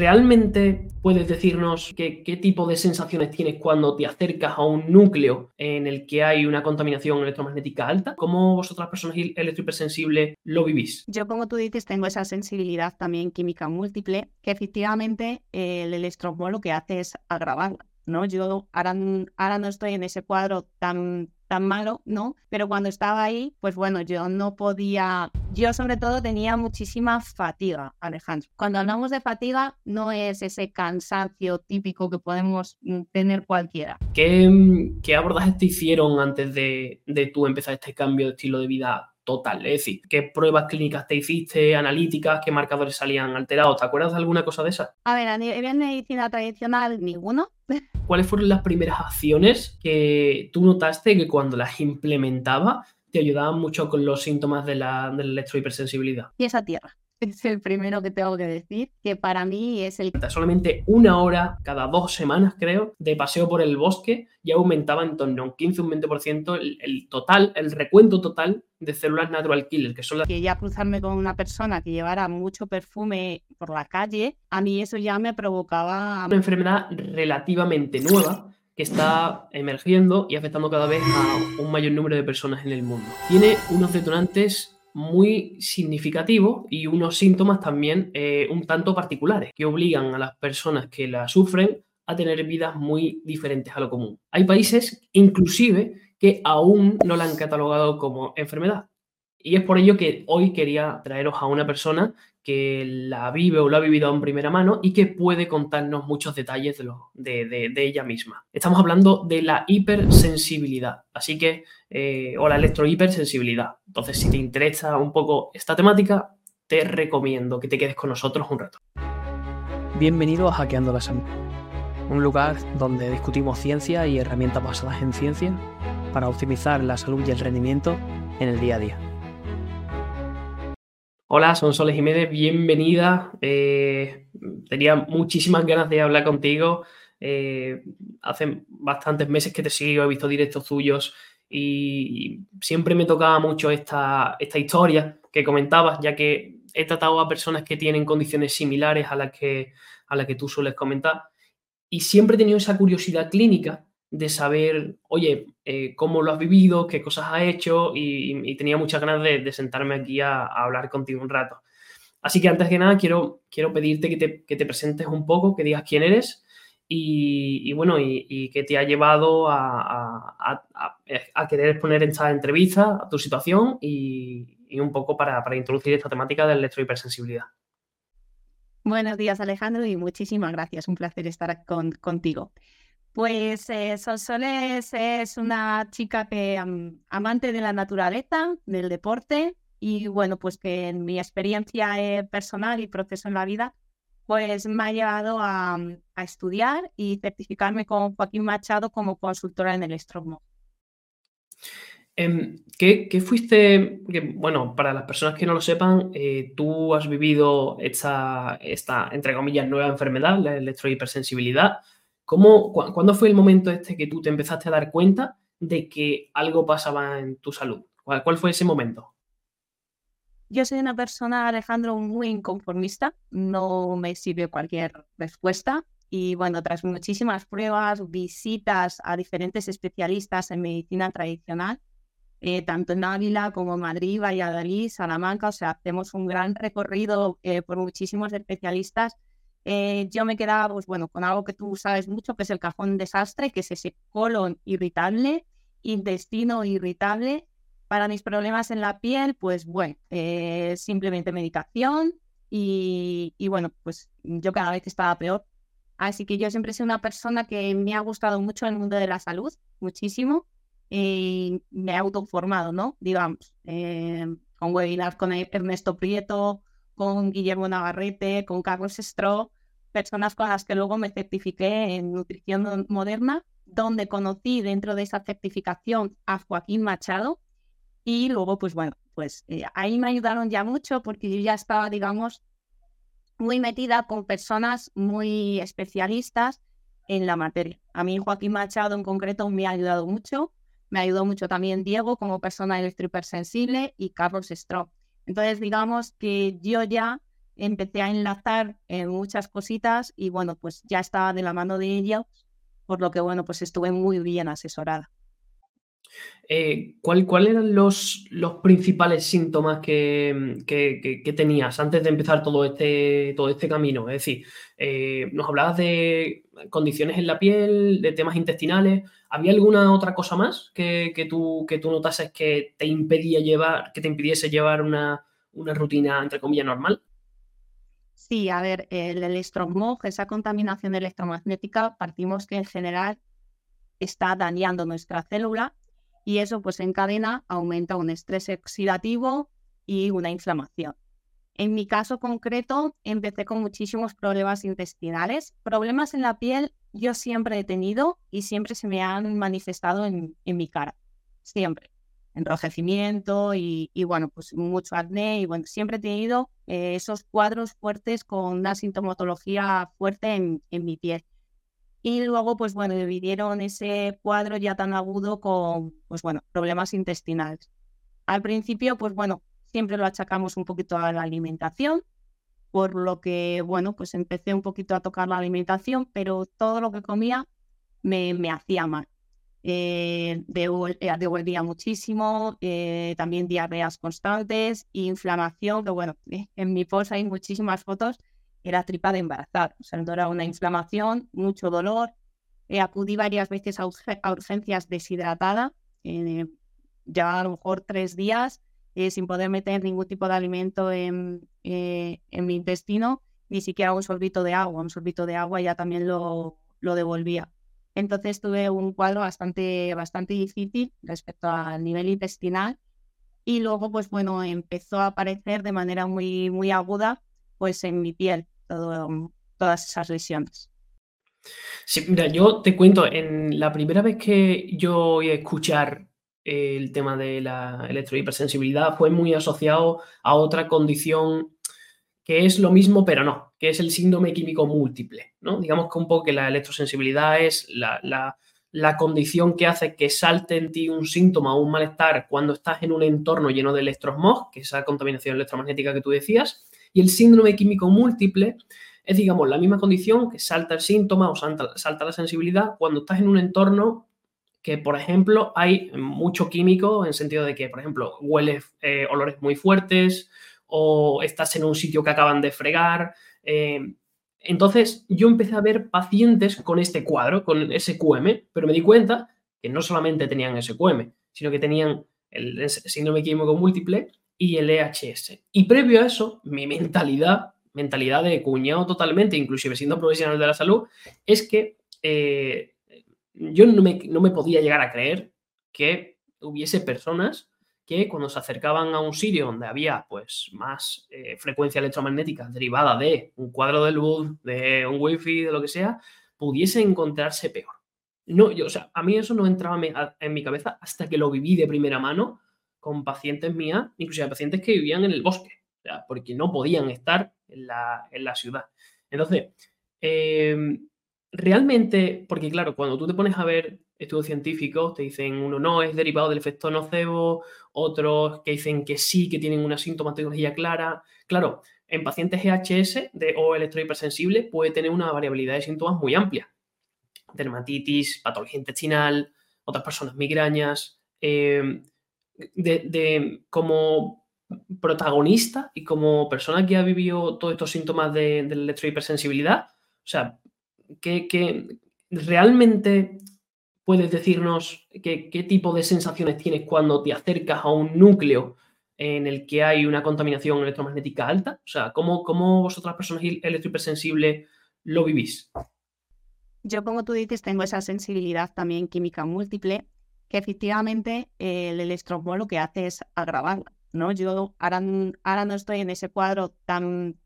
¿realmente puedes decirnos qué tipo de sensaciones tienes cuando te acercas a un núcleo en el que hay una contaminación electromagnética alta? ¿Cómo vosotras personas electrohipersensibles lo vivís? Yo, como tú dices, tengo esa sensibilidad también química múltiple, que efectivamente el electrosmol lo que hace es agravarla. ¿no? Yo ahora, ahora no estoy en ese cuadro tan tan malo, ¿no? Pero cuando estaba ahí, pues bueno, yo no podía, yo sobre todo tenía muchísima fatiga, Alejandro. Cuando hablamos de fatiga, no es ese cansancio típico que podemos mm, tener cualquiera. ¿Qué, abordajes te hicieron antes de, de tú empezar este cambio de estilo de vida total. Es decir, qué pruebas clínicas te hiciste, analíticas, qué marcadores salían alterados. ¿Te acuerdas de alguna cosa de esa? A ver, a nivel medicina tradicional, ninguno. ¿Cuáles fueron las primeras acciones que tú notaste que cuando las implementaba te ayudaban mucho con los síntomas de la, de la electrohipersensibilidad? Y esa tierra es el primero que tengo que decir, que para mí es el... Solamente una hora cada dos semanas, creo, de paseo por el bosque ya aumentaba en torno a un 15 un 20% el, el, total, el recuento total de células natural killer, que son las... Que ya cruzarme con una persona que llevara mucho perfume por la calle, a mí eso ya me provocaba... Una enfermedad relativamente nueva que está emergiendo y afectando cada vez a un mayor número de personas en el mundo. Tiene unos detonantes muy significativo y unos síntomas también eh, un tanto particulares que obligan a las personas que la sufren a tener vidas muy diferentes a lo común. Hay países inclusive que aún no la han catalogado como enfermedad. Y es por ello que hoy quería traeros a una persona que la vive o lo ha vivido en primera mano y que puede contarnos muchos detalles de, ella misma. Estamos hablando de la hipersensibilidad, así que, eh, o la electrohipersensibilidad. Entonces, si te interesa un poco esta temática, te recomiendo que te quedes con nosotros un rato. Bienvenido a Hackeando la Salud, un lugar donde discutimos ciencia y herramientas basadas en ciencia para optimizar la salud y el rendimiento en el día a día. Hola, son Soles Jiménez, bienvenida. Eh, tenía muchísimas ganas de hablar contigo. Eh, hace bastantes meses que te sigo, he visto directos tuyos y, siempre me tocaba mucho esta, esta historia que comentabas, ya que he tratado a personas que tienen condiciones similares a las que, a las que tú sueles comentar. Y siempre he tenido esa curiosidad clínica de saber, oye, eh, cómo lo has vivido, qué cosas has hecho y, tenía muchas ganas de, sentarme aquí a, hablar contigo un rato. Así que antes que nada quiero, quiero pedirte que te, presentes un poco, que digas quién eres y, bueno, y, qué te ha llevado a, a, querer exponer esta entrevista, tu situación y, un poco para, introducir esta temática de electrohipersensibilidad. Buenos días Alejandro y muchísimas gracias, un placer estar con, contigo. Pues eh, Sonsoles es una chica que amante de la naturaleza, del deporte y bueno, pues que en mi experiencia eh, personal y proceso en la vida, pues me ha llevado a, estudiar y certificarme con Joaquín Machado como consultora en el Estrogmo. Em, ¿qué, fuiste? bueno, para las personas que no lo sepan, eh, tú has vivido esta, esta, entre comillas, nueva enfermedad, la electrohipersensibilidad. ¿Cómo, ¿Cuándo fue el momento este que tú te empezaste a dar cuenta de que algo pasaba en tu salud? ¿Cuál, fue ese momento? Yo soy una persona, Alejandro, muy inconformista. No me sirve cualquier respuesta. Y bueno, tras muchísimas pruebas, visitas a diferentes especialistas en medicina tradicional, eh, tanto en Ávila como en Madrid, Valladolid, Salamanca, o sea, hacemos un gran recorrido eh, por muchísimos especialistas eh, yo me quedaba, pues bueno, con algo que tú sabes mucho, que es el cajón desastre, que es ese colon irritable, intestino irritable. Para mis problemas en la piel, pues bueno, eh, simplemente medicación y, bueno, pues yo cada vez estaba peor. Así que yo siempre he sido una persona que me ha gustado mucho el mundo de la salud, muchísimo, y me he autoformado, ¿no? Digamos, eh, con webinars con Ernesto Prieto, con Guillermo Navarrete, con Carlos Estro, personas con las que luego me certifiqué en nutrición moderna, donde conocí dentro de esa certificación a Joaquín Machado y luego, pues bueno, pues eh, ahí me ayudaron ya mucho porque yo ya estaba, digamos, muy metida con personas muy especialistas en la materia. A mí Joaquín Machado en concreto me ha ayudado mucho, me ayudó mucho también Diego como persona electrohipersensible y Carlos Stro. Entonces, digamos que yo ya empecé a enlazar en muchas cositas y bueno, pues ya estaba de la mano de ella, por lo que bueno, pues estuve muy bien asesorada. Eh, ¿Cuáles eran los, los, principales síntomas que, que, tenías antes de empezar todo este, todo este camino? Es decir, eh, nos hablabas de condiciones en la piel, de temas intestinales. ¿Había alguna otra cosa más que, tú, que tú notases que te impedía llevar, que te impidiese llevar una, una rutina, entre comillas, normal? Sí, a ver, el electromog, esa contaminación electromagnética, partimos que en general está dañando nuestra célula y eso pues encadena, aumenta un estrés oxidativo y una inflamación. En mi caso concreto, empecé con muchísimos problemas intestinales. Problemas en la piel yo siempre he tenido y siempre se me han manifestado en, en mi cara. Siempre enrojecimiento y, bueno, pues mucho acné y bueno, siempre he tenido eh, esos cuadros fuertes con una sintomatología fuerte en, mi piel. Y luego, pues bueno, dividieron ese cuadro ya tan agudo con, pues bueno, problemas intestinales. Al principio, pues bueno, siempre lo achacamos un poquito a la alimentación, por lo que, bueno, pues empecé un poquito a tocar la alimentación, pero todo lo que comía me, me hacía mal. Eh, eh devolvía muchísimo, eh, también diarreas constantes, inflamación, que bueno, en mi post hay muchísimas fotos, era tripa de embarazar, o sea, era una inflamación, mucho dolor, eh, acudí varias veces a, urgencias deshidratada, ya a lo mejor tres días sin poder meter ningún tipo de alimento en, en mi intestino, ni siquiera un sorbito de agua, un sorbito de agua ya también lo, lo devolvía. Entonces tuve un cuadro bastante, bastante difícil respecto al nivel intestinal y luego, pues bueno, empezó a aparecer de manera muy, muy aguda, pues en mi piel, todo, todas esas lesiones. Sí, mira, yo te cuento, en la primera vez que yo a escuchar el tema de la electrohipersensibilidad fue muy asociado a otra condición que es lo mismo, pero no, que es el síndrome químico múltiple, ¿no? Digamos que un poco que la electrosensibilidad es la, condición que hace que salte en ti un síntoma o un malestar cuando estás en un entorno lleno de electrosmog, que es esa contaminación electromagnética que tú decías, y el síndrome químico múltiple es, digamos, la misma condición que salta el síntoma o salta, la sensibilidad cuando estás en un entorno que, por ejemplo, hay mucho químico en el sentido de que, por ejemplo, hueles eh, olores muy fuertes, o estás en un sitio que acaban de fregar. Eh, entonces yo empecé a ver pacientes con este cuadro, con SQM, pero me di cuenta que no solamente tenían SQM, sino que tenían el síndrome químico múltiple y el EHS. Y previo a eso, mi mentalidad, mentalidad de cuñado totalmente, inclusive siendo profesional de la salud, es que eh, yo no me, no me podía llegar a creer que hubiese personas que cuando se acercaban a un sitio donde había pues más eh, frecuencia electromagnética derivada de un cuadro de luz, de un wifi, de lo que sea, pudiese encontrarse peor. No, yo, o sea, a mí eso no entraba en mi cabeza hasta que lo viví de primera mano con pacientes mías, inclusive pacientes que vivían en el bosque, porque no podían estar en la, en la ciudad. Entonces, eh, realmente, porque claro, cuando tú te pones a ver estudios científicos, te dicen uno no, es derivado del efecto nocebo, otros que dicen que sí, que tienen una sintomatología clara. Claro, en pacientes EHS de, o electrohipersensible puede tener una variabilidad de síntomas muy amplia. Dermatitis, patología intestinal, otras personas migrañas. Em, de, como protagonista y como persona que ha vivido todos estos síntomas de, de electrohipersensibilidad, o sea, que, realmente puedes decirnos qué tipo de sensaciones tienes cuando te acercas a un núcleo en el que hay una contaminación electromagnética alta? O sea, ¿cómo, cómo vosotras personas electrohipersensibles lo vivís? Yo, como tú dices, tengo esa sensibilidad también química múltiple, que efectivamente el electrosmol lo que hace es agravar, ¿no? Yo ahora, ahora no estoy en ese cuadro tan,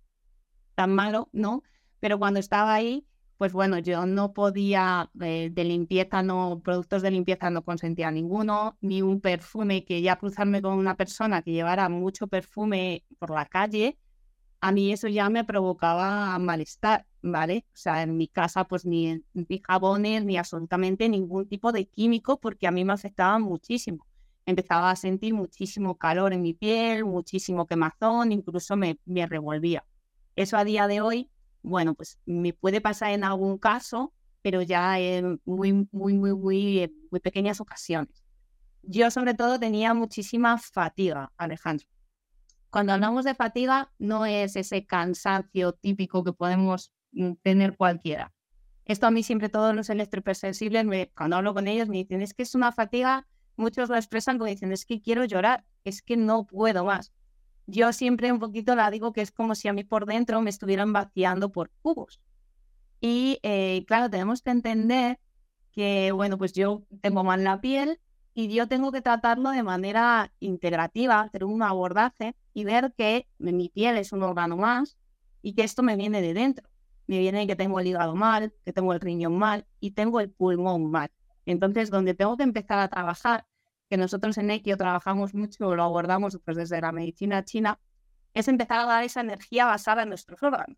tan malo, ¿no? Pero cuando estaba ahí, pues bueno, yo no podía, eh, de limpieza, no, productos de limpieza no consentía ninguno, ni un perfume, que ya cruzarme con una persona que llevara mucho perfume por la calle, a mí eso ya me provocaba malestar, ¿vale? O sea, en mi casa pues ni, ni jabones, ni absolutamente ningún tipo de químico, porque a mí me afectaba muchísimo. Empezaba a sentir muchísimo calor en mi piel, muchísimo quemazón, incluso me, me revolvía. Eso a día de hoy, bueno, pues me puede pasar en algún caso, pero ya en muy, muy, muy, muy, muy pequeñas ocasiones. Yo sobre todo tenía muchísima fatiga, Alejandro. Cuando hablamos de fatiga, no es ese cansancio típico que podemos mm, tener cualquiera. Esto a mí siempre todos los electrohipersensibles, me, cuando hablo con ellos, me dicen, es que es una fatiga, muchos lo expresan como dicen, es que quiero llorar, es que no puedo más. Yo siempre un poquito la digo que es como si a mí por dentro me estuvieran vaciando por cubos. Y eh, claro, tenemos que entender que, bueno, pues yo tengo mal la piel y yo tengo que tratarlo de manera integrativa, hacer un abordaje y ver que mi piel es un órgano más y que esto me viene de dentro. Me viene que tengo el hígado mal, que tengo el riñón mal y tengo el pulmón mal. Entonces, donde tengo que empezar a trabajar, que nosotros en Equio trabajamos mucho, lo abordamos pues, desde la medicina china, es empezar a dar esa energía basada en nuestros órganos.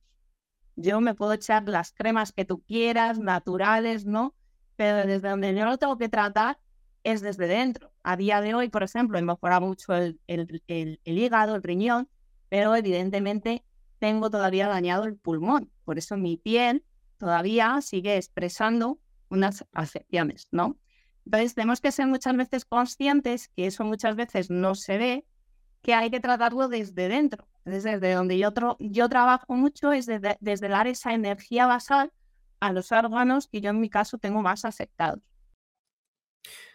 Yo me puedo echar las cremas que tú quieras, naturales, ¿no? Pero desde donde yo lo tengo que tratar es desde dentro. A día de hoy, por ejemplo, he mejorado mucho el, el, hígado, el riñón, pero evidentemente tengo todavía dañado el pulmón. Por eso mi piel todavía sigue expresando unas afecciones, ¿no? Entonces tenemos que ser muchas veces conscientes que eso muchas veces no se ve, que hay que tratarlo desde dentro. Desde donde yo, trabajo mucho es desde, dar esa energía basal a los órganos que yo en mi caso tengo más afectados.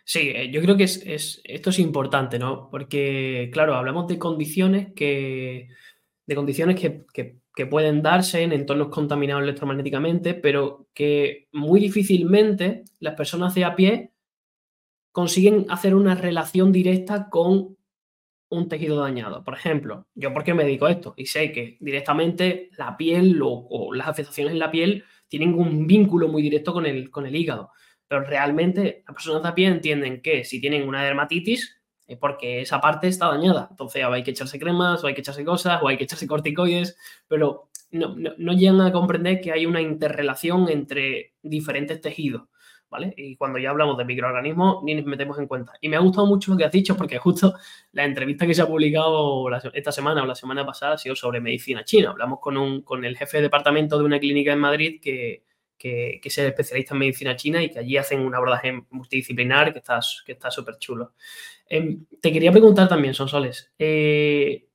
Sí, eh, yo creo que es, esto es importante, ¿no? Porque, claro, hablamos de condiciones que, de condiciones que, pueden darse en entornos contaminados electromagnéticamente, pero que muy difícilmente las personas de a pie consiguen hacer una relación directa con un tejido dañado. Por ejemplo, yo porque me dedico a esto y sé que directamente la piel o, las afectaciones en la piel tienen un vínculo muy directo con el, con el hígado. Pero realmente las personas de a pie entienden que si tienen una dermatitis es porque esa parte está dañada. Entonces hay que echarse cremas o hay que echarse cosas o hay que echarse corticoides, pero no llegan a comprender que hay una interrelación entre diferentes tejidos. Y cuando ya hablamos de microorganismos, ni nos metemos en cuenta. Y me ha gustado mucho lo que has dicho, porque justo la entrevista que se ha publicado esta semana o la semana pasada ha sido sobre medicina china. Hablamos con, un, con el jefe de departamento de una clínica en Madrid que, que, es especialista en medicina china y que allí hacen un abordaje multidisciplinar que está que está súper chulo. Em, te quería preguntar también, Sonsoles, eh,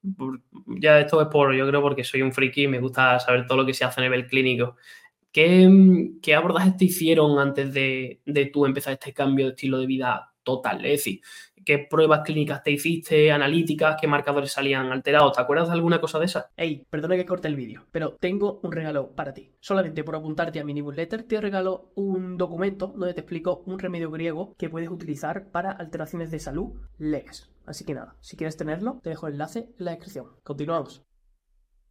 ya esto es por, yo creo porque soy un friki y me gusta saber todo lo que se hace a nivel clínico. ¿Qué, abordajes te hicieron antes de, de tú empezar este cambio de estilo de vida total? Es decir, ¿qué pruebas clínicas te hiciste, analíticas, qué marcadores salían alterados? ¿Te acuerdas de alguna cosa de esa? Ey, perdona que corte el vídeo, pero tengo un regalo para ti. Solamente por apuntarte a mi newsletter te regalo un documento donde te explico un remedio griego que puedes utilizar para alteraciones de salud leves. Así que nada, si quieres tenerlo, te dejo el enlace en la descripción. Continuamos.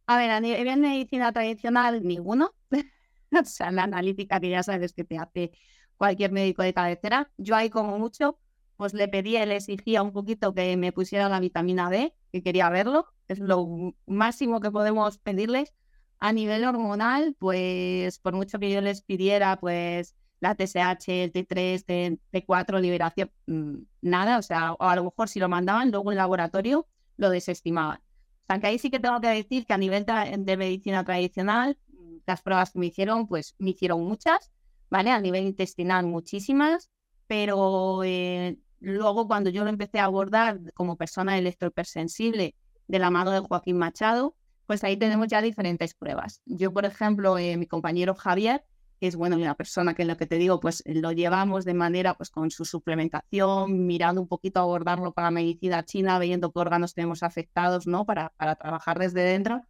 A ver, a nivel medicina tradicional, ninguno. o sea, la analítica que ya sabes que te hace cualquier médico de cabecera. Yo ahí como mucho, pues le pedía, le exigía un poquito que me pusiera la vitamina D, que quería verlo. Es lo máximo que podemos pedirles. A nivel hormonal, pues por mucho que yo les pidiera, pues la TSH, el T3, el T4, liberación, mm, nada, o sea, a lo mejor si lo mandaban, luego en laboratorio lo desestimaban. O sea, que ahí sí que tengo que decir que a nivel de medicina tradicional, las pruebas que me hicieron, pues me hicieron muchas, ¿vale? A nivel intestinal muchísimas, pero eh, luego cuando yo lo empecé a abordar como persona electrohipersensible de la mano de Joaquín Machado, pues ahí tenemos ya diferentes pruebas. Yo, por ejemplo, eh, mi compañero Javier, que es bueno, una persona que en lo que te digo, pues lo llevamos de manera, pues con su suplementación, mirando un poquito abordarlo para medicina china, viendo qué órganos tenemos afectados, ¿no? Para, para trabajar desde dentro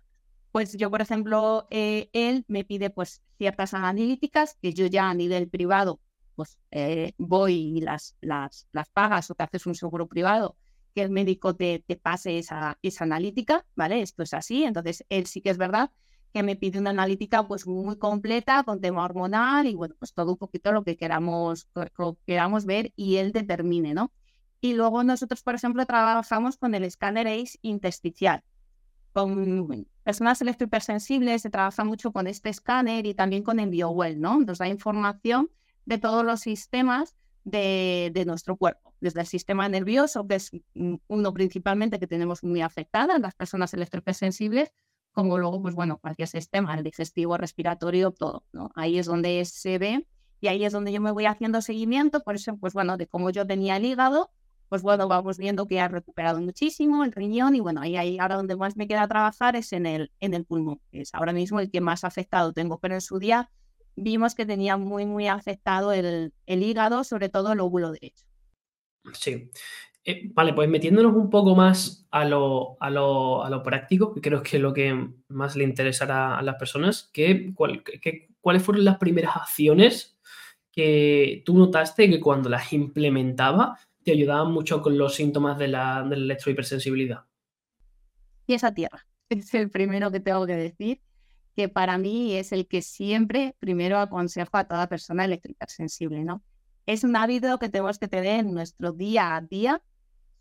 pues yo, por ejemplo, eh, él me pide pues ciertas analíticas que yo ya a nivel privado pues eh, voy y las, las, las pagas o te haces un seguro privado, que el médico te, te pase esa, esa analítica, ¿vale? Esto es así, entonces él sí que es verdad que me pide una analítica pues muy completa con tema hormonal y bueno, pues todo un poquito lo que queramos, queramos ver y él determine, ¿no? Y luego nosotros, por ejemplo, trabajamos con el escáner ACE intersticial, con personas electrohipersensibles se trabaja mucho con este escáner y también con el BioWell, ¿no? Nos da información de todos los sistemas de, de, nuestro cuerpo, desde el sistema nervioso, que es uno principalmente que tenemos muy afectada, las personas electrohipersensibles, como luego, pues bueno, cualquier sistema, el digestivo, respiratorio, todo, ¿no? Ahí es donde se ve y ahí es donde yo me voy haciendo seguimiento, por eso, pues bueno, de cómo yo tenía el hígado, pues bueno, vamos viendo que ha recuperado muchísimo el riñón y bueno, ahí, ahí ahora donde más me queda trabajar es en el, en el pulmón, que es ahora mismo el que más afectado tengo, pero en su día vimos que tenía muy, muy afectado el, el hígado, sobre todo el óvulo derecho. Sí. Eh, vale, pues metiéndonos un poco más a lo, a lo, a lo, práctico, que creo que es lo que más le interesará a las personas, ¿qué, cuál, qué, ¿cuáles fueron las primeras acciones que tú notaste que cuando las implementaba te ayudaban mucho con los síntomas de la, electrohipersensibilidad? Y esa tierra, es el primero que tengo que decir, que para mí es el que siempre primero aconsejo a toda persona electrohipersensible, ¿no? Es un hábito que tenemos que tener en nuestro día a día.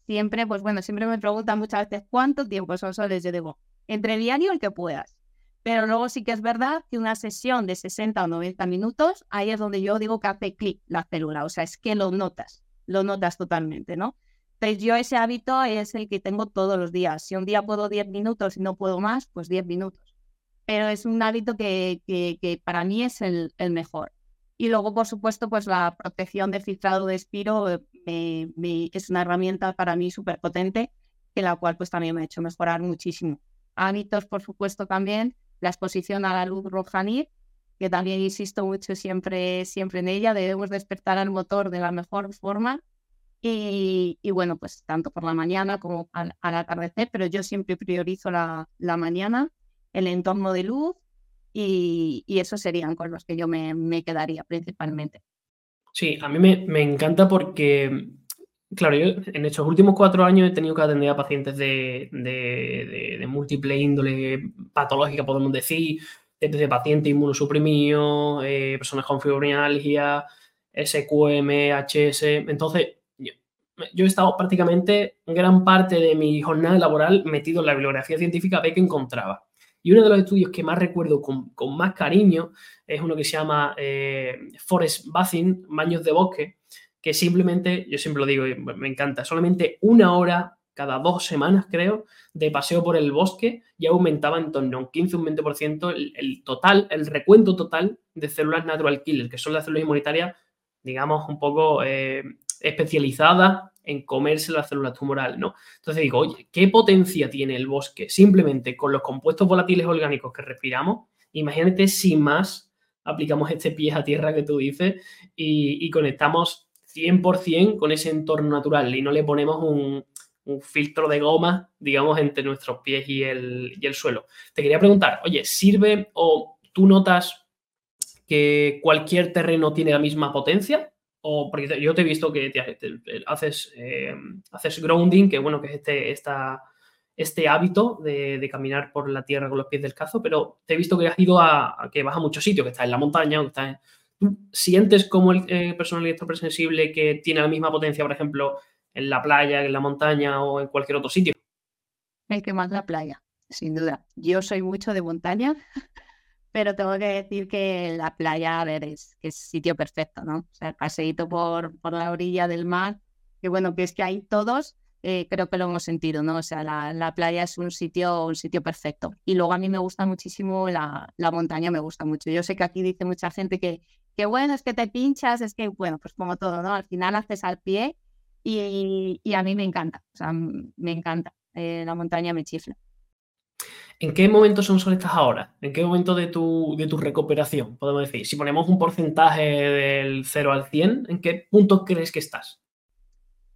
Siempre, pues bueno, siempre me preguntan muchas veces cuánto tiempo son soles. Yo digo, entre diario el que puedas. Pero luego sí que es verdad que una sesión de 60 o 90 minutos, ahí es donde yo digo que hace clic la célula. O sea, es que lo notas, lo notas totalmente, ¿no? Entonces yo ese hábito es el que tengo todos los días. Si un día puedo 10 minutos y no puedo más, pues 10 minutos. Pero es un hábito que, que, para mí es el, el, mejor. Y luego, por supuesto, pues la protección de filtrado de espiro eh, me, es una herramienta para mí súper potente, que la cual pues también me ha hecho mejorar muchísimo. Hábitos, por supuesto, también la exposición a la luz roja que también insisto mucho siempre, siempre en ella, debemos despertar al motor de la mejor forma y, bueno, pues tanto por la mañana como al, al atardecer, pero yo siempre priorizo la, la, mañana, el entorno de luz y, y esos serían con los que yo me, me quedaría principalmente. Sí, a mí me, me encanta porque Claro, yo en estos últimos cuatro años he tenido que atender a pacientes de, de, de, múltiple índole patológica, podemos decir, desde pacientes inmunosuprimidos, eh, personas con fibromialgia, SQM, HS. Entonces, yo, yo, he estado prácticamente gran parte de mi jornada laboral metido en la bibliografía científica a ver qué encontraba. Y uno de los estudios que más recuerdo con, con más cariño es uno que se llama eh, Forest Bathing, baños de bosque, que simplemente, yo siempre lo digo me encanta, solamente una hora cada dos semanas, creo, de paseo por el bosque ya aumentaba en torno a un 15 un 20% el, el, total, el recuento total de células natural killer, que son las células inmunitarias, digamos, un poco eh, especializadas en comerse las células tumorales, ¿no? Entonces digo, oye, ¿qué potencia tiene el bosque simplemente con los compuestos volátiles orgánicos que respiramos? Imagínate si más aplicamos este pie a tierra que tú dices y, y conectamos 100% con ese entorno natural y no le ponemos un, un, filtro de goma, digamos, entre nuestros pies y el, y el suelo. Te quería preguntar, oye, ¿sirve o tú notas que cualquier terreno tiene la misma potencia? O porque yo te he visto que te, te, haces, eh, haces grounding, que bueno, que es este, este hábito de, caminar por la tierra con los pies del cazo, pero te he visto que has ido a, a que vas a muchos sitios, que estás en la montaña, que estás ¿Tú sientes como el eh, personal electropresensible que tiene la misma potencia, por ejemplo, en la playa, en la montaña o en cualquier otro sitio? El que más la playa, sin duda. Yo soy mucho de montaña, pero tengo que decir que la playa, es, es sitio perfecto, ¿no? O sea, el paseíto por, por la orilla del mar, que bueno, que es que hay todos, eh, creo que lo hemos sentido, ¿no? O sea, la, la, playa es un sitio, un sitio perfecto. Y luego a mí me gusta muchísimo la, la montaña, me gusta mucho. Yo sé que aquí dice mucha gente que, que bueno, es que te pinchas, es que, bueno, pues como todo, ¿no? Al final haces al pie y, y a mí me encanta, o sea, me encanta. Eh, la montaña me chifla. ¿En qué momento son estás ahora? ¿En qué momento de tu, de tu recuperación, podemos decir? Si ponemos un porcentaje del 0 al 100, ¿en qué punto crees que estás?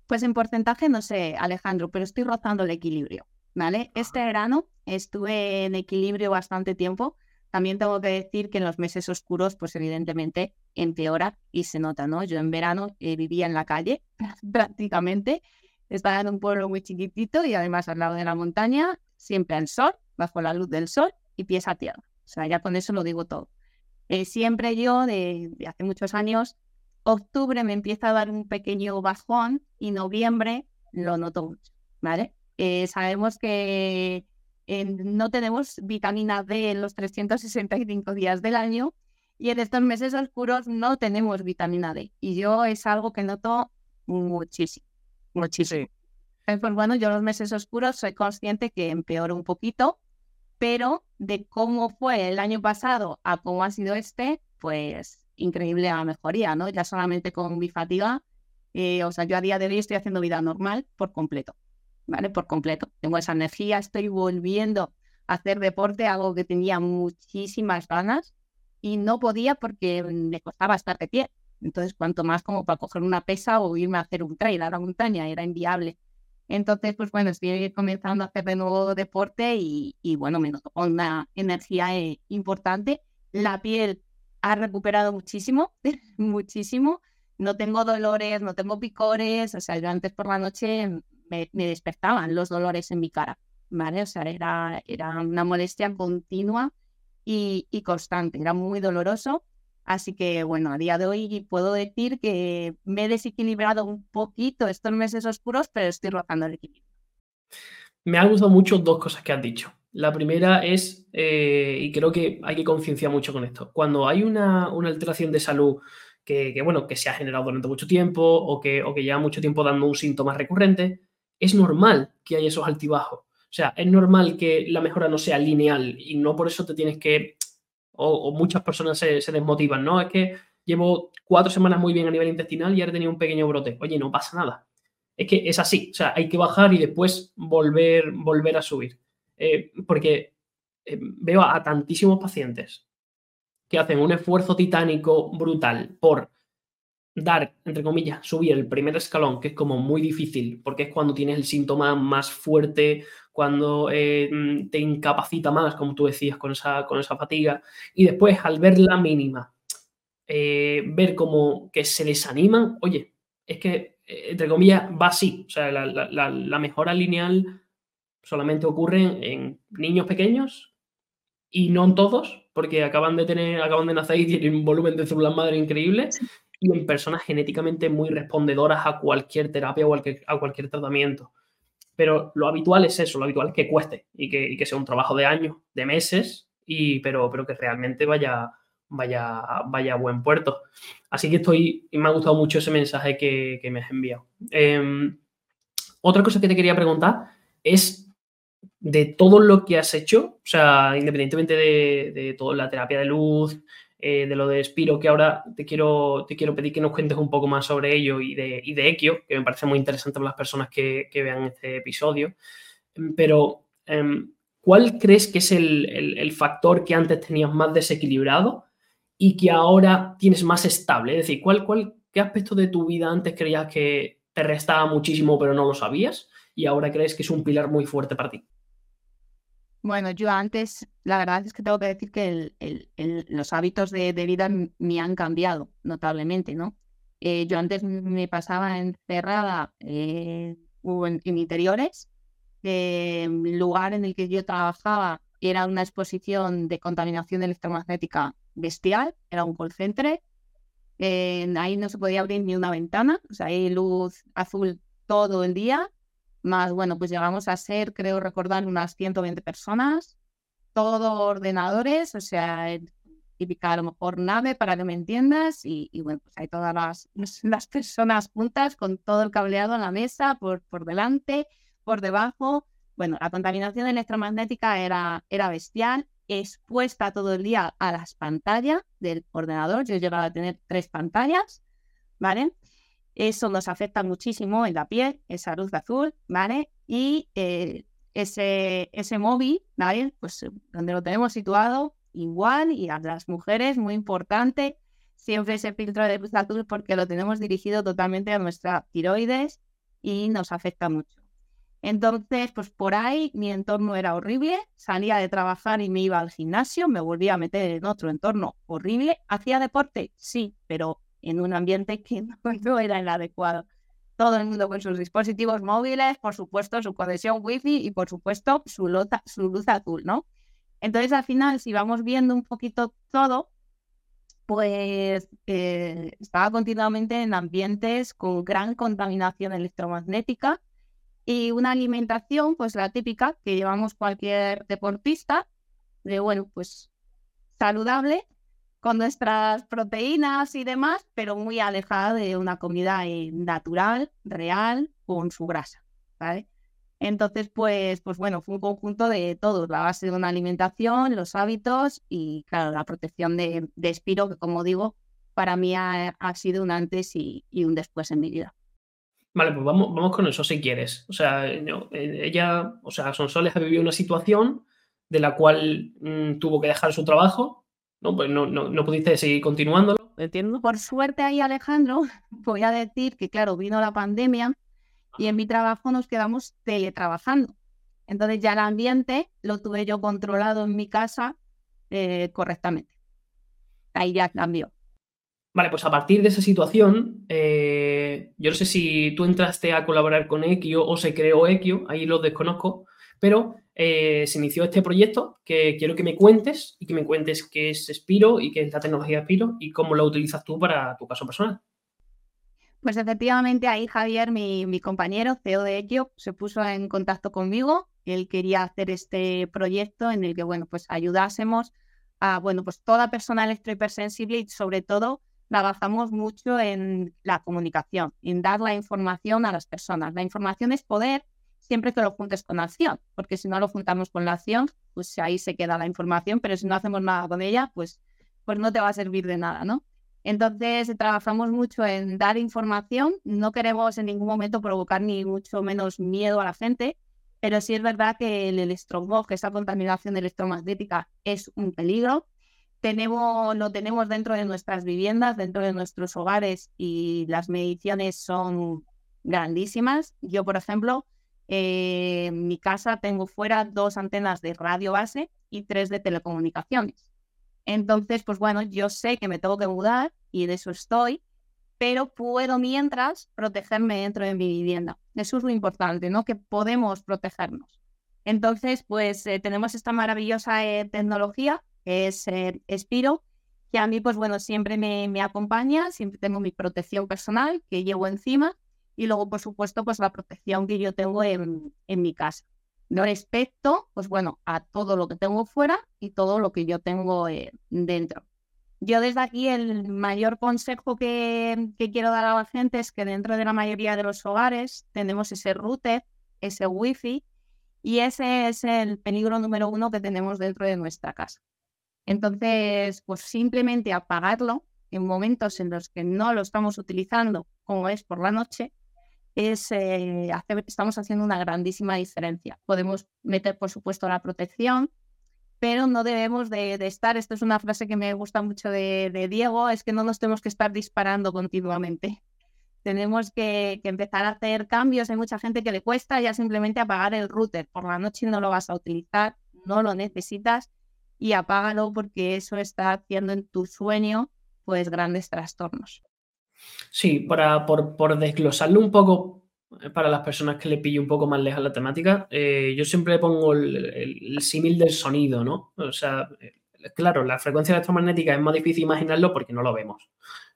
Pues en porcentaje no sé, Alejandro, pero estoy rozando el equilibrio, ¿vale? Este verano estuve en equilibrio bastante tiempo, también tengo que decir que en los meses oscuros, pues evidentemente empeora y se nota, ¿no? Yo en verano eh, vivía en la calle prácticamente, estaba en un pueblo muy chiquitito y además al lado de la montaña, siempre al sol, bajo la luz del sol y pies a tierra. O sea, ya con eso lo digo todo. Eh, siempre yo, de, hace muchos años, octubre me empieza a dar un pequeño bajón y noviembre lo noto mucho, ¿vale? Eh, sabemos que no tenemos vitamina D en los 365 días del año y en estos meses oscuros no tenemos vitamina D. Y yo es algo que noto muchísimo, muchísimo. Sí. Pues bueno, yo en los meses oscuros soy consciente que empeoro un poquito, pero de cómo fue el año pasado a cómo ha sido este, pues increíble la mejoría, ¿no? Ya solamente con mi fatiga, eh, o sea, yo a día de hoy estoy haciendo vida normal por completo, ¿vale? Por completo. Tengo esa energía, estoy volviendo a hacer deporte, algo que tenía muchísimas ganas y no podía porque me costaba estar de pie. Entonces, cuanto más como para coger una pesa o irme a hacer un trail a la montaña, era inviable. Entonces, pues bueno, estoy comenzando a hacer de nuevo deporte y, bueno, me noto con una energía eh, importante. La piel ha recuperado muchísimo, muchísimo. No tengo dolores, no tengo picores, o sea, yo antes por la noche me, despertaban los dolores en mi cara, ¿vale? O sea, era, era una molestia continua y, y constante, era muy doloroso Así que bueno, a día de hoy puedo decir que me he desequilibrado un poquito estos meses oscuros, pero estoy rozando el equilibrio. Me han gustado mucho dos cosas que has dicho. La primera es, eh, y creo que hay que concienciar mucho con esto, cuando hay una, alteración de salud que, bueno, que se ha generado durante mucho tiempo o que, o que lleva mucho tiempo dando un síntoma recurrente, es normal que haya esos altibajos. O sea, es normal que la mejora no sea lineal y no por eso te tienes que o, muchas personas se, desmotivan, ¿no? Es que llevo cuatro semanas muy bien a nivel intestinal y ahora he tenido un pequeño brote. Oye, no pasa nada. Es que es así, o sea, hay que bajar y después volver, volver a subir. Eh, porque eh, veo a, tantísimos pacientes que hacen un esfuerzo titánico brutal por dar, entre comillas, subir el primer escalón, que es como muy difícil, porque es cuando tienes el síntoma más fuerte, cuando eh, mm, te incapacita más, como tú decías, con esa, con esa fatiga, y después al ver la mínima, eh, ver como que se desaniman, oye, es que, eh, entre comillas, va así, o sea, la, mejora lineal solamente ocurre en niños pequeños y no en todos, porque acaban de tener, acaban de nacer y tienen un volumen de células madre increíble, y en personas genéticamente muy respondedoras a cualquier terapia o a cualquier tratamiento. Pero lo habitual es eso, lo habitual es que cueste y que, sea un trabajo de años, de meses, y, pero, pero que realmente vaya, vaya, vaya a buen puerto. Así que estoy, me ha gustado mucho ese mensaje que, me has enviado. Em, otra cosa que te quería preguntar es de todo lo que has hecho, o sea, independientemente de, de toda la terapia de luz, eh, de lo de Spiro, que ahora te quiero, te quiero pedir que nos cuentes un poco más sobre ello y de, y de Equio, que me parece muy interesante para las personas que, vean este episodio. Pero, em, ¿cuál crees que es el, factor que antes tenías más desequilibrado y que ahora tienes más estable? Es decir, ¿cuál, cuál, ¿qué aspecto de tu vida antes creías que te restaba muchísimo pero no lo sabías y ahora crees que es un pilar muy fuerte para ti? Bueno, yo antes, la verdad es que tengo que decir que los hábitos de, vida me han cambiado notablemente, ¿no? Eh, yo antes me pasaba encerrada eh, en, en, interiores. el lugar en el que yo trabajaba era una exposición de contaminación electromagnética bestial, era un call center. ahí no se podía abrir ni una ventana, o sea, hay luz azul todo el día más, bueno, pues llegamos a ser, creo recordar, unas 120 personas, todos ordenadores, o sea, típica a lo mejor nave para que me entiendas, y, bueno, pues hay todas las, las, personas juntas con todo el cableado en la mesa, por, por delante, por debajo. Bueno, la contaminación electromagnética era, era bestial, expuesta todo el día a las pantallas del ordenador. Yo llegaba a tener tres pantallas, ¿vale? Eso nos afecta muchísimo en la piel, esa luz azul, ¿vale? Y eh, ese, ese móvil. Pues eh, donde lo tenemos situado, igual, y a las mujeres, muy importante, siempre ese filtro de luz azul porque lo tenemos dirigido totalmente a nuestra tiroides y nos afecta mucho. Entonces, pues por ahí mi entorno era horrible, salía de trabajar y me iba al gimnasio, me volvía a meter en otro entorno horrible. ¿Hacía deporte? Sí, pero en un ambiente que no, era el adecuado. Todo el mundo con sus dispositivos móviles, por supuesto su conexión wifi y por supuesto su, su luz azul, ¿no? Entonces al final, si vamos viendo un poquito todo, pues eh, estaba continuamente en ambientes con gran contaminación electromagnética y una alimentación, pues la típica que llevamos cualquier deportista, de bueno, pues saludable, con nuestras proteínas y demás, pero muy alejada de una comida eh, natural, real, con su grasa, ¿vale? Entonces, pues, pues bueno, fue un conjunto de todos, la base de una alimentación, los hábitos y, claro, la protección de, de Espiro, que como digo, para mí ha, sido un antes y, un después en mi vida. Vale, pues vamos, vamos con eso si quieres. O sea, eh, ella, o sea, Sonsoles ha vivido una situación de la cual mm, tuvo que dejar su trabajo, ¿no? Pues no, no, no pudiste seguir continuándolo. Entiendo. Por suerte ahí, Alejandro, voy a decir que, claro, vino la pandemia y en mi trabajo nos quedamos teletrabajando. Entonces ya el ambiente lo tuve yo controlado en mi casa eh, correctamente. Ahí ya cambió. Vale, pues a partir de esa situación, eh, yo no sé si tú entraste a colaborar con Equio o se creó Equio, ahí lo desconozco, pero eh, se inició este proyecto que quiero que me cuentes y que me cuentes qué es Spiro y qué es la tecnología Spiro y cómo la utilizas tú para tu caso personal. Pues efectivamente ahí Javier, mi, compañero, CEO de Equio, se puso en contacto conmigo. Él quería hacer este proyecto en el que, bueno, pues ayudásemos a, bueno, pues toda persona electrohipersensible y sobre todo trabajamos mucho en la comunicación, en dar la información a las personas. La información es poder siempre que lo juntes con acción, porque si no lo juntamos con la acción, pues ahí se queda la información, pero si no hacemos nada con ella, pues, pues no te va a servir de nada, ¿no? Entonces, trabajamos mucho en dar información. No queremos en ningún momento provocar ni mucho menos miedo a la gente, pero sí es verdad que el electromog, esa contaminación electromagnética, es un peligro. Tenemos, lo tenemos dentro de nuestras viviendas, dentro de nuestros hogares y las mediciones son grandísimas. Yo, por ejemplo, eh, en mi casa tengo fuera dos antenas de radio base y tres de telecomunicaciones. Entonces, pues bueno, yo sé que me tengo que mudar y de eso estoy, pero puedo mientras protegerme dentro de mi vivienda. Eso es lo importante, ¿no? Que podemos protegernos. Entonces, pues eh, tenemos esta maravillosa eh, tecnología que es Spiro, que a mí, pues bueno, siempre me, me, acompaña, siempre tengo mi protección personal que llevo encima y luego, por supuesto, pues la protección que yo tengo en, en mi casa respecto, pues bueno, a todo lo que tengo fuera y todo lo que yo tengo eh, dentro. Yo desde aquí el mayor consejo que, quiero dar a la gente es que dentro de la mayoría de los hogares tenemos ese router, ese wifi, y ese es el peligro número uno que tenemos dentro de nuestra casa. Entonces, pues simplemente apagarlo en momentos en los que no lo estamos utilizando, como es por la noche, es, eh, estamos haciendo una grandísima diferencia. Podemos meter, por supuesto, la protección, pero no debemos de, estar, esto es una frase que me gusta mucho de, Diego, es que no nos tenemos que estar disparando continuamente. Tenemos que, empezar a hacer cambios. Hay mucha gente que le cuesta ya simplemente apagar el router. Por la noche no lo vas a utilizar, no lo necesitas y apágalo porque eso está haciendo en tu sueño pues grandes trastornos. Sí, para, por, por desglosarlo un poco eh, para las personas que le pille un poco más lejos la temática, eh, yo siempre pongo el, símil del sonido, ¿no? O sea, eh, claro, la frecuencia electromagnética es más difícil imaginarlo porque no lo vemos.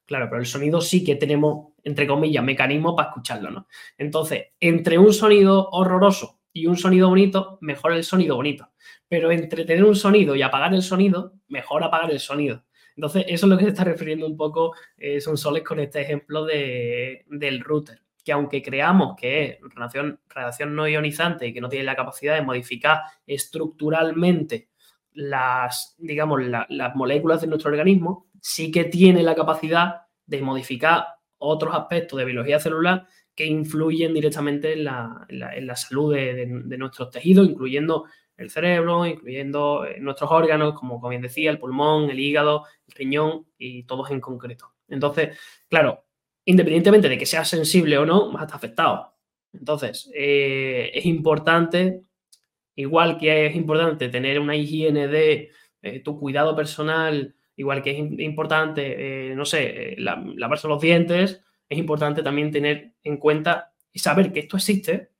Claro, pero el sonido sí que tenemos, entre comillas, mecanismo para escucharlo, ¿no? Entonces, entre un sonido horroroso y un sonido bonito, mejor el sonido bonito. Pero entre tener un sonido y apagar el sonido, mejor apagar el sonido. Entonces, eso es lo que se está refiriendo un poco eh, Son Soles con este ejemplo de, del router, que aunque creamos que es radiación, no ionizante y que no tiene la capacidad de modificar estructuralmente las, digamos, las moléculas de nuestro organismo, sí que tiene la capacidad de modificar otros aspectos de biología celular que influyen directamente en la, salud de, nuestros tejidos, incluyendo el cerebro, incluyendo eh, nuestros órganos, como, bien decía, el pulmón, el hígado, el riñón y todos en concreto. Entonces, claro, independientemente de que seas sensible o no, vas a estar afectado. Entonces, eh, es importante, igual que es importante tener una higiene de eh, tu cuidado personal, igual que es importante, no sé, lavarse los dientes, es importante también tener en cuenta y saber que esto existe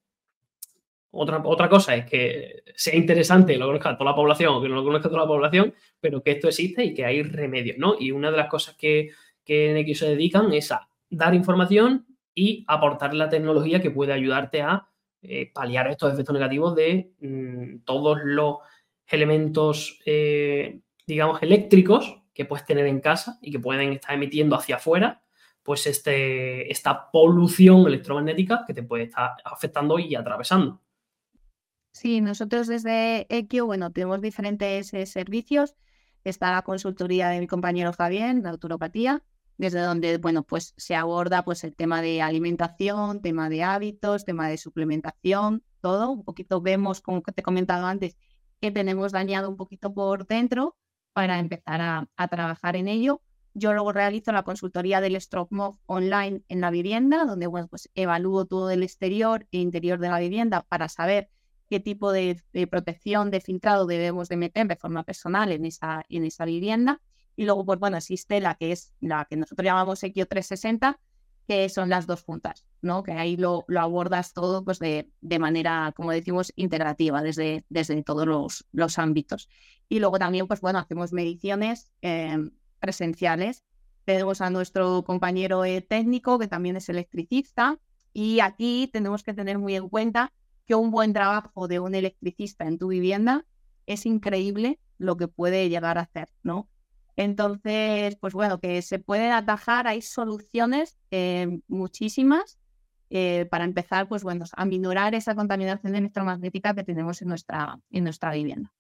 otra, cosa es que sea interesante lo conozca toda la población o que no lo conozca toda la población, pero que esto existe y que hay remedios, ¿no? Y una de las cosas que, que en X se dedican es a dar información y aportar la tecnología que puede ayudarte a eh, paliar estos efectos negativos de mm, todos los elementos, eh, digamos, eléctricos que puedes tener en casa y que pueden estar emitiendo hacia afuera, pues este, esta polución electromagnética que te puede estar afectando y atravesando. Sí, nosotros desde Equio, bueno, tenemos diferentes eh, servicios. Está la consultoría de mi compañero Javier, la autoropatía, desde donde, bueno, pues se aborda pues el tema de alimentación, tema de hábitos, tema de suplementación, todo. Un poquito vemos, como te he comentado antes, que tenemos dañado un poquito por dentro para empezar a, trabajar en ello. Yo luego realizo la consultoría del Stroke Move online en la vivienda, donde bueno, pues evalúo todo el exterior e interior de la vivienda para saber qué tipo de, protección, de filtrado debemos de meter de forma personal en esa, en esa vivienda. Y luego, pues bueno, existe la que es la que nosotros llamamos Equio 360, que son las dos juntas, ¿no? Que ahí lo, abordas todo pues de, de, manera, como decimos, integrativa desde, desde todos los, los ámbitos. Y luego también, pues bueno, hacemos mediciones em, presenciales. Tenemos a nuestro compañero eh, técnico, que también es electricista, y aquí tenemos que tener muy en cuenta que un buen trabajo de un electricista en tu vivienda es increíble lo que puede llegar a hacer, ¿no? Entonces, pues bueno, que se pueden atajar, hay soluciones eh, muchísimas eh, para empezar, pues bueno, a minorar esa contaminación electromagnética que tenemos en nuestra, en nuestra vivienda.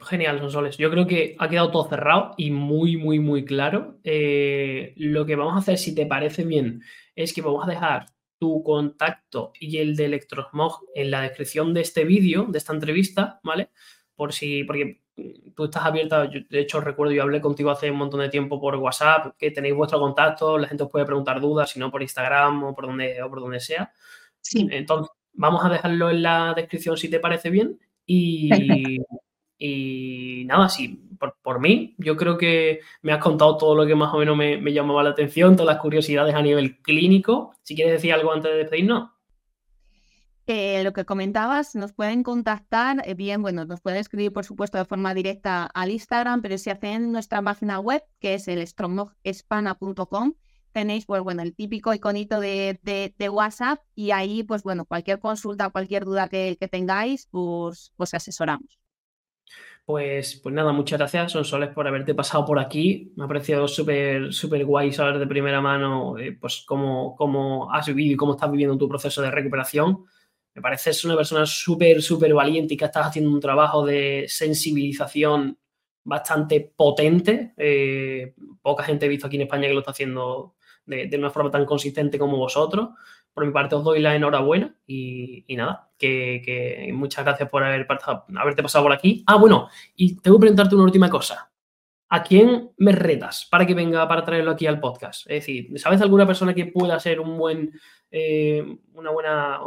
Genial, Sonsoles. Yo creo que ha quedado todo cerrado y muy, muy, muy claro. Eh, lo que vamos a hacer, si te parece bien, es que vamos a dejar tu contacto y el de Electrosmog en la descripción de este vídeo, de esta entrevista, ¿vale? Por si, porque tú estás abierta, de hecho recuerdo, yo hablé contigo hace un montón de tiempo por WhatsApp, que tenéis vuestro contacto, la gente os puede preguntar dudas, si no por Instagram o por donde, o por donde sea. Sí. Entonces, vamos a dejarlo en la descripción si te parece bien. Y, y nada, sí, por, por, mí, yo creo que me has contado todo lo que más o menos me, llamaba la atención, todas las curiosidades a nivel clínico. Si quieres decir algo antes de despedirnos. Lo que comentabas, nos pueden contactar, eh, bien, bueno, nos pueden escribir, por supuesto, de forma directa al Instagram, pero si hacen nuestra página web, que es el tenéis, pues bueno, el típico iconito de, de, WhatsApp y ahí, pues bueno, cualquier consulta, cualquier duda que, que tengáis, pues, pues asesoramos. Pues, pues nada, muchas gracias, Sonsoles, por haberte pasado por aquí. Me ha parecido súper, súper guay saber de primera mano eh, pues cómo, cómo has vivido y cómo estás viviendo tu proceso de recuperación. Me parece una persona súper, súper valiente y que estás haciendo un trabajo de sensibilización bastante potente. Eh, poca gente he visto aquí en España que lo está haciendo de, una forma tan consistente como vosotros. Por mi parte os doy la enhorabuena y, nada, que, muchas gracias por haber, haberte pasado por aquí. Ah, bueno, y tengo que preguntarte una última cosa. ¿A quién me retas para que venga para traerlo aquí al podcast? Es decir, ¿sabes alguna persona que pueda ser un buen eh, una, buena,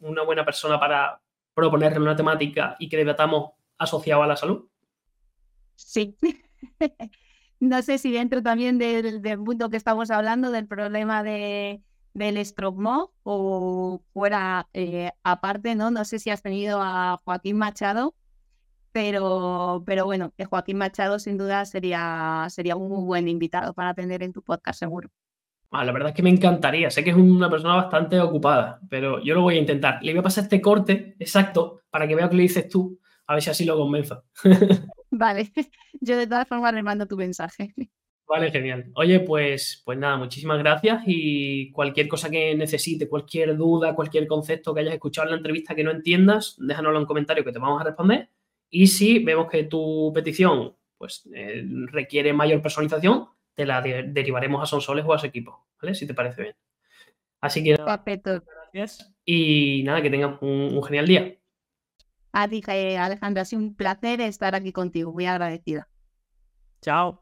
una buena persona para proponerle una temática y que debatamos asociado a la salud? Sí. no sé si dentro también del, punto que estamos hablando, del problema de, del estrogmo o fuera eh, aparte, ¿no? No sé si has tenido a Joaquín Machado, pero, pero bueno, que Joaquín Machado sin duda sería, sería un muy buen invitado para tener en tu podcast seguro. Ah, la verdad es que me encantaría. Sé que es una persona bastante ocupada, pero yo lo voy a intentar. Le voy a pasar este corte exacto para que vea que le dices tú, a ver si así lo convenzo. Vale, yo de todas formas le mando tu mensaje. Vale, genial. Oye, pues, pues nada, muchísimas gracias y cualquier cosa que necesite, cualquier duda, cualquier concepto que hayas escuchado en la entrevista que no entiendas, déjanoslo en comentario que te vamos a responder. Y si vemos que tu petición pues, eh, requiere mayor personalización, te la derivaremos a Sonsoles o a su equipo, ¿vale? Si te parece bien. Así que gracias y nada, que tengan un, genial día. A ti, Alejandra, ha sido un placer estar aquí contigo, muy agradecida. Chao.